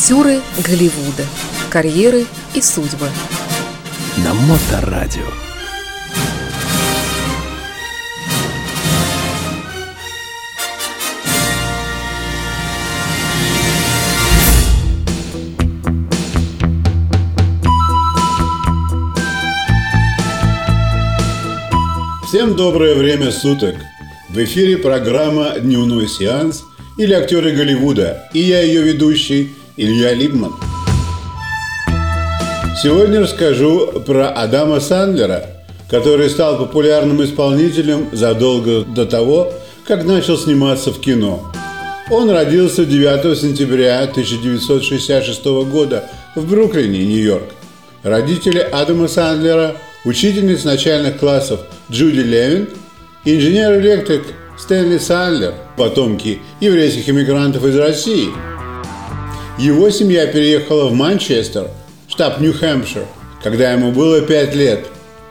Актеры Голливуда. Карьеры и судьбы. На Моторадио. Всем доброе время суток! В эфире программа «Дневной сеанс» или «Актеры Голливуда» и я ее ведущий Илья Либман. Сегодня расскажу про Адама Сандлера, который стал популярным исполнителем задолго до того, как начал сниматься в кино. Он родился 9 сентября 1966 года в Бруклине, Нью-Йорк. Родители Адама Сандлера – учительница начальных классов Джуди Левин, инженер-электрик Стэнли Сандлер, потомки еврейских иммигрантов из России. Его семья переехала в Манчестер, штат Нью-Хэмпшир, когда ему было 5 лет.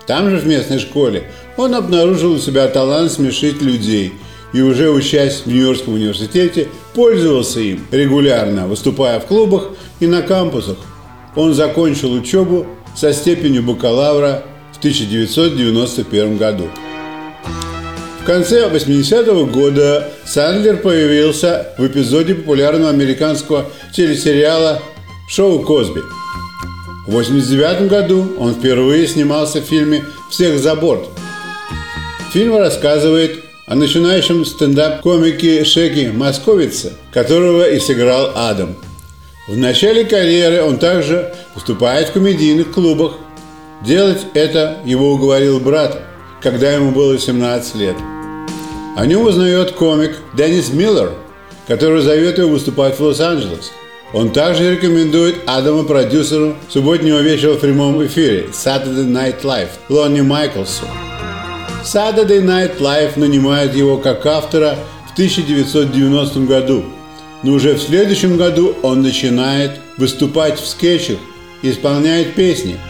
Там же, в местной школе, он обнаружил у себя талант смешить людей и уже учась в Нью-Йоркском университете, пользовался им регулярно, выступая в клубах и на кампусах. Он закончил учебу со степенью бакалавра 1991 году. В конце 80-го года Сандлер появился в эпизоде популярного американского телесериала «Шоу Косби». В 89 году он впервые снимался в фильме «Всех за борт». Фильм рассказывает о начинающем стендап-комике Шеки Московице, которого и сыграл Адам. В начале карьеры он также выступает в комедийных клубах – Делать это его уговорил брат, когда ему было 17 лет. О нем узнает комик Деннис Миллер, который зовет его выступать в Лос-Анджелес. Он также рекомендует Адама продюсеру субботнего вечера в прямом эфире Saturday Night Live Лонни Майклсу. Saturday Night Live нанимает его как автора в 1990 году, но уже в следующем году он начинает выступать в скетчах и исполняет песни –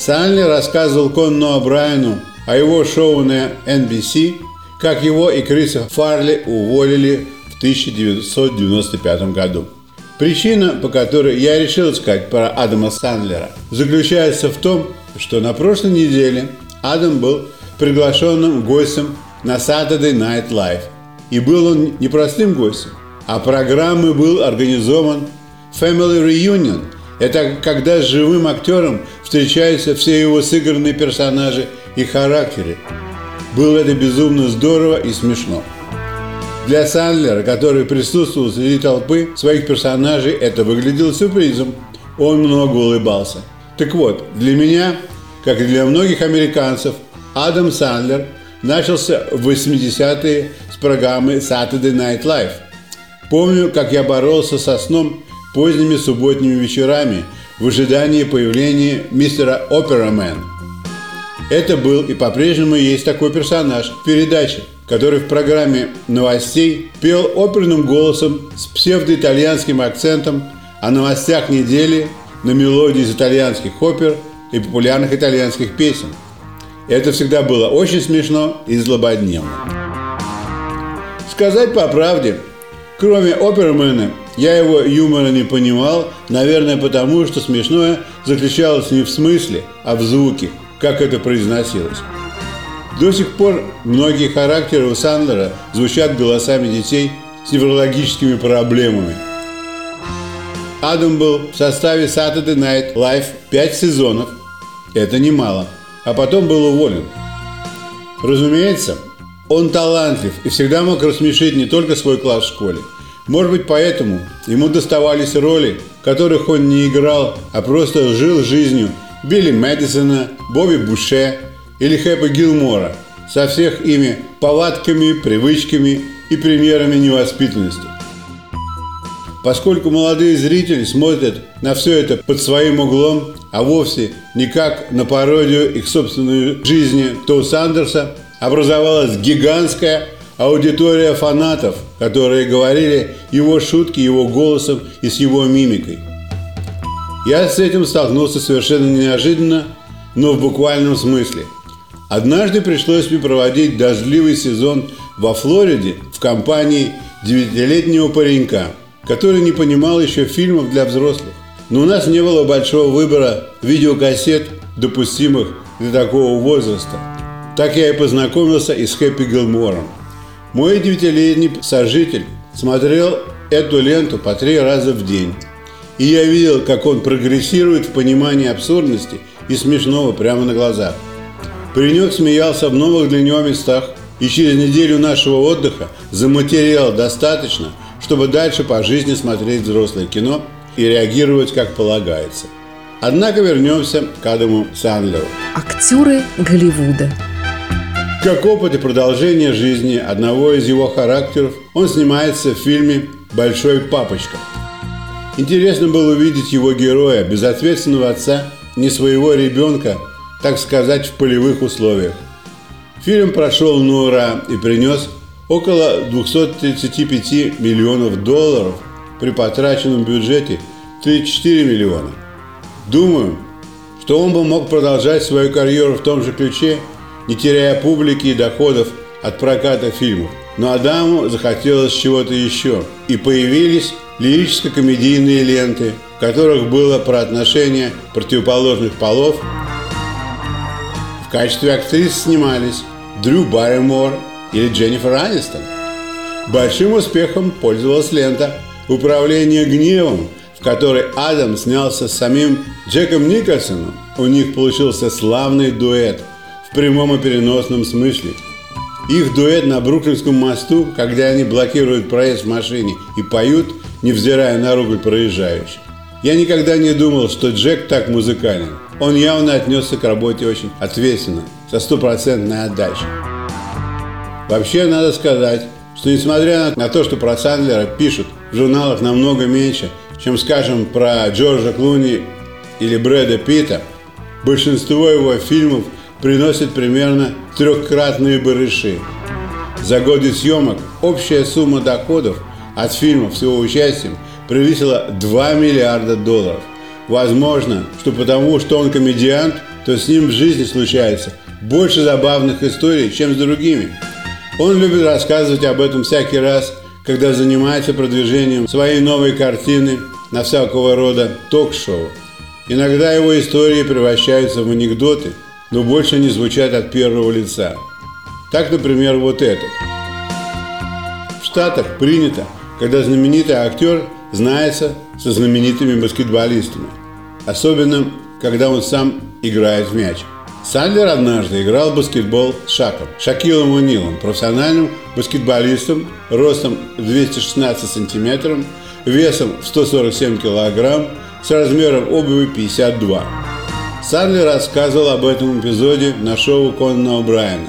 Санли рассказывал Конну О'Брайену о его шоу на NBC, как его и Криса Фарли уволили в 1995 году. Причина, по которой я решил сказать про Адама Сандлера, заключается в том, что на прошлой неделе Адам был приглашенным гостем на Saturday Night Live. И был он не простым гостем, а программы был организован Family Reunion – это когда с живым актером встречаются все его сыгранные персонажи и характеры. Было это безумно здорово и смешно. Для Сандлера, который присутствовал среди толпы своих персонажей, это выглядело сюрпризом. Он много улыбался. Так вот, для меня, как и для многих американцев, Адам Сандлер начался в 80-е с программы Saturday Night Live. Помню, как я боролся со сном поздними субботними вечерами в ожидании появления мистера Операмен. Это был и по-прежнему есть такой персонаж в передаче, который в программе новостей пел оперным голосом с псевдоитальянским акцентом о новостях недели на мелодии из итальянских опер и популярных итальянских песен. Это всегда было очень смешно и злободневно. Сказать по правде, кроме опермена я его юмора не понимал, наверное, потому что смешное заключалось не в смысле, а в звуке, как это произносилось. До сих пор многие характеры у Сандлера звучат голосами детей с неврологическими проблемами. Адам был в составе Saturday Night Live 5 сезонов. Это немало. А потом был уволен. Разумеется, он талантлив и всегда мог рассмешить не только свой класс в школе – может быть, поэтому ему доставались роли, которых он не играл, а просто жил жизнью Билли Мэдисона, Бобби Буше или Хэппа Гилмора со всех ими повадками, привычками и примерами невоспитанности. Поскольку молодые зрители смотрят на все это под своим углом, а вовсе не как на пародию их собственной жизни, то у Сандерса образовалась гигантская аудитория фанатов, которые говорили его шутки его голосом и с его мимикой. Я с этим столкнулся совершенно неожиданно, но в буквальном смысле. Однажды пришлось мне проводить дождливый сезон во Флориде в компании девятилетнего паренька, который не понимал еще фильмов для взрослых. Но у нас не было большого выбора видеокассет, допустимых для такого возраста. Так я и познакомился и с Хэппи Гилмором. Мой девятилетний сожитель смотрел эту ленту по три раза в день. И я видел, как он прогрессирует в понимании абсурдности и смешного прямо на глазах. Паренек смеялся в новых для него местах, и через неделю нашего отдыха заматериал достаточно, чтобы дальше по жизни смотреть взрослое кино и реагировать как полагается. Однако вернемся к Адаму Сандлеру. Актеры Голливуда. Как опыт и продолжение жизни одного из его характеров, он снимается в фильме «Большой папочка». Интересно было увидеть его героя, безответственного отца, не своего ребенка, так сказать, в полевых условиях. Фильм прошел на ура и принес около 235 миллионов долларов при потраченном бюджете 34 миллиона. Думаю, что он бы мог продолжать свою карьеру в том же ключе, не теряя публики и доходов от проката фильмов. Но Адаму захотелось чего-то еще, и появились лирическо-комедийные ленты, в которых было про отношения противоположных полов. В качестве актрис снимались Дрю Барримор или Дженнифер Анистон. Большим успехом пользовалась лента «Управление гневом», в которой Адам снялся с самим Джеком Николсоном. У них получился славный дуэт в прямом и переносном смысле. Их дуэт на Бруклинском мосту, когда они блокируют проезд в машине и поют, невзирая на ругань проезжающих. Я никогда не думал, что Джек так музыкален. Он явно отнесся к работе очень ответственно, со стопроцентной отдачей. Вообще, надо сказать, что несмотря на то, что про Сандлера пишут в журналах намного меньше, чем, скажем, про Джорджа Клуни или Брэда Питта, большинство его фильмов приносит примерно трехкратные барыши. За годы съемок общая сумма доходов от фильмов с его участием превысила 2 миллиарда долларов. Возможно, что потому, что он комедиант, то с ним в жизни случается больше забавных историй, чем с другими. Он любит рассказывать об этом всякий раз, когда занимается продвижением своей новой картины на всякого рода ток-шоу. Иногда его истории превращаются в анекдоты, но больше не звучат от первого лица. Так, например, вот этот. В Штатах принято, когда знаменитый актер знается со знаменитыми баскетболистами. Особенно, когда он сам играет в мяч. Сандлер однажды играл в баскетбол с Шаком, Шакилом Унилом, профессиональным баскетболистом, ростом 216 сантиметров, весом в 147 килограмм, с размером обуви 52. Сандлер рассказывал об этом эпизоде на шоу Конана О'Брайена.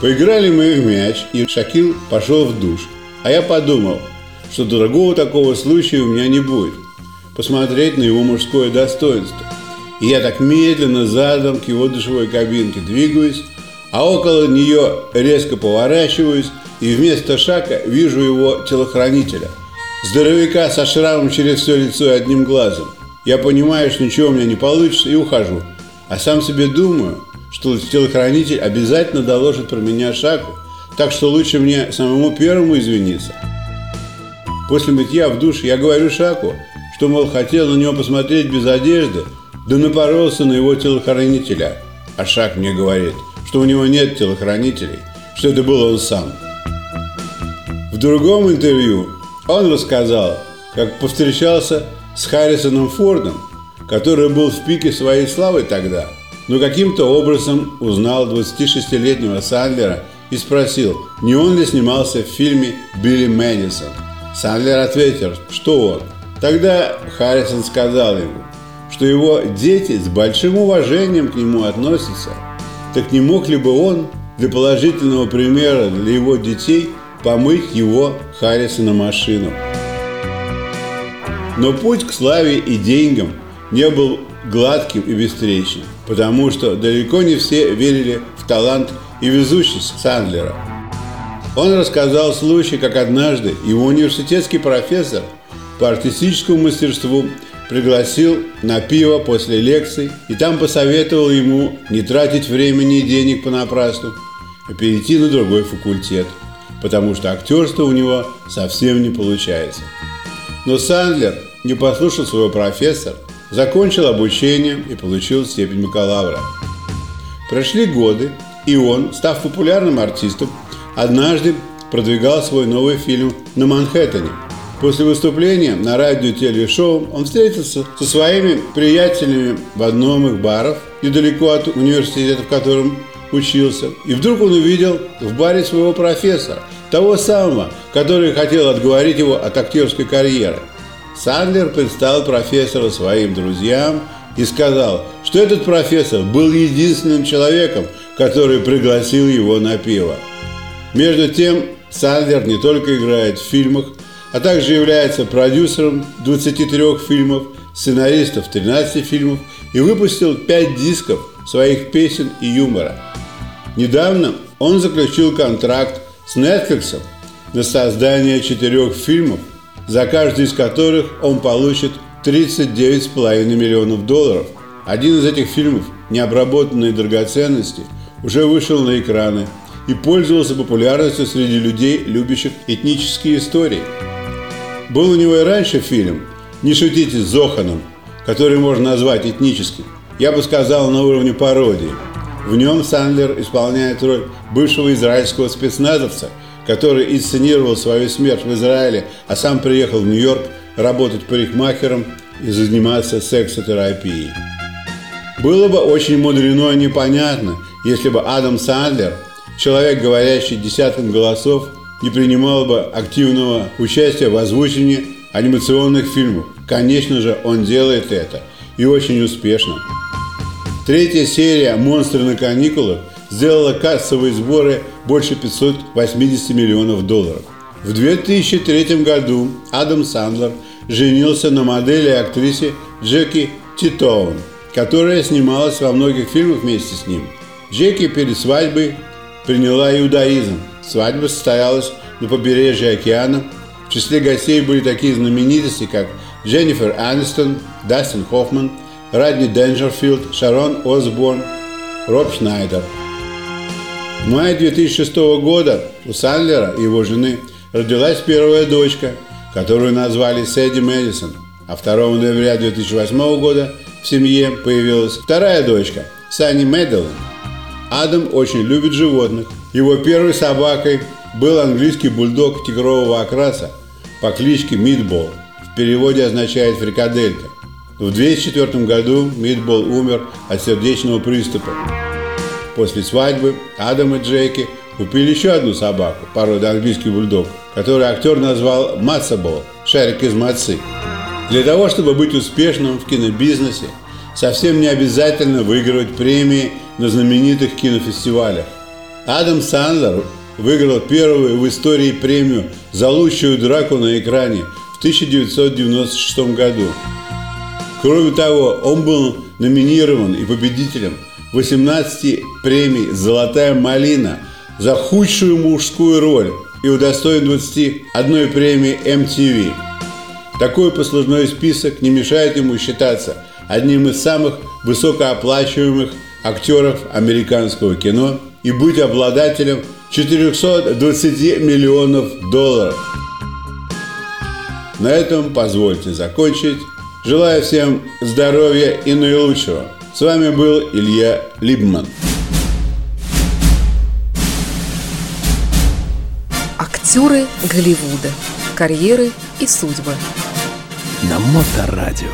Поиграли мы в мяч, и Шакил пошел в душ. А я подумал, что другого такого случая у меня не будет. Посмотреть на его мужское достоинство. И я так медленно задом к его душевой кабинке двигаюсь, а около нее резко поворачиваюсь и вместо шага вижу его телохранителя. Здоровяка со шрамом через все лицо и одним глазом. Я понимаю, что ничего у меня не получится и ухожу. А сам себе думаю, что телохранитель обязательно доложит про меня Шаку, так что лучше мне самому первому извиниться. После мытья в душ я говорю Шаку, что, мол, хотел на него посмотреть без одежды, да напоролся на его телохранителя. А Шак мне говорит, что у него нет телохранителей, что это был он сам. В другом интервью он рассказал, как повстречался с Харрисоном Фордом, который был в пике своей славы тогда, но каким-то образом узнал 26-летнего Сандлера и спросил, не он ли снимался в фильме «Билли Мэдисон». Сандлер ответил, что он. Тогда Харрисон сказал ему, что его дети с большим уважением к нему относятся, так не мог ли бы он для положительного примера для его детей помыть его Харрисона машину? Но путь к славе и деньгам не был гладким и бестречным, потому что далеко не все верили в талант и везучесть Сандлера. Он рассказал случай, как однажды его университетский профессор по артистическому мастерству пригласил на пиво после лекций и там посоветовал ему не тратить времени и денег понапрасну, а перейти на другой факультет, потому что актерство у него совсем не получается. Но Сандлер не послушал своего профессора, закончил обучение и получил степень бакалавра. Прошли годы, и он, став популярным артистом, однажды продвигал свой новый фильм на Манхэттене. После выступления на радио телешоу он встретился со своими приятелями в одном из баров недалеко от университета, в котором учился. И вдруг он увидел в баре своего профессора, того самого, который хотел отговорить его от актерской карьеры. Сандлер представил профессора своим друзьям и сказал, что этот профессор был единственным человеком, который пригласил его на пиво. Между тем, Сандлер не только играет в фильмах, а также является продюсером 23 фильмов, сценаристов 13 фильмов и выпустил 5 дисков своих песен и юмора. Недавно он заключил контракт с Netflix на создание четырех фильмов, за каждый из которых он получит 39,5 миллионов долларов. Один из этих фильмов «Необработанные драгоценности» уже вышел на экраны и пользовался популярностью среди людей, любящих этнические истории. Был у него и раньше фильм «Не шутите с Зоханом», который можно назвать этническим. Я бы сказал, на уровне пародии. В нем Сандлер исполняет роль бывшего израильского спецназовца, который инсценировал свою смерть в Израиле, а сам приехал в Нью-Йорк работать парикмахером и заниматься сексотерапией. Было бы очень мудрено и непонятно, если бы Адам Сандлер, человек, говорящий десятком голосов, не принимал бы активного участия в озвучении анимационных фильмов. Конечно же, он делает это и очень успешно. Третья серия «Монстры на каникулах» сделала кассовые сборы больше 580 миллионов долларов. В 2003 году Адам Сандлер женился на модели и актрисе Джеки Титоун, которая снималась во многих фильмах вместе с ним. Джеки перед свадьбой приняла иудаизм. Свадьба состоялась на побережье океана. В числе гостей были такие знаменитости, как Дженнифер Анистон, Дастин Хоффман, Радни Денджерфилд, Шарон Осборн, Роб Шнайдер. В мае 2006 года у Сандлера и его жены родилась первая дочка, которую назвали Сэдди Мэдисон, а 2 ноября 2008 года в семье появилась вторая дочка Санни Мэдалин. Адам очень любит животных. Его первой собакой был английский бульдог тигрового окраса по кличке Мидбол. В переводе означает фрикаделька. В 2004 году Мидбол умер от сердечного приступа. После свадьбы Адам и Джеки купили еще одну собаку, породы английский бульдог, которую актер назвал Мацабол, шарик из мацы. Для того, чтобы быть успешным в кинобизнесе, совсем не обязательно выигрывать премии на знаменитых кинофестивалях. Адам Сандлер выиграл первую в истории премию за лучшую драку на экране в 1996 году. Кроме того, он был номинирован и победителем 18 премий «Золотая малина» за худшую мужскую роль и удостоен 21 премии MTV. Такой послужной список не мешает ему считаться одним из самых высокооплачиваемых актеров американского кино и быть обладателем 420 миллионов долларов. На этом позвольте закончить. Желаю всем здоровья и наилучшего. С вами был Илья Либман. Актеры Голливуда. Карьеры и судьбы. На Моторадио.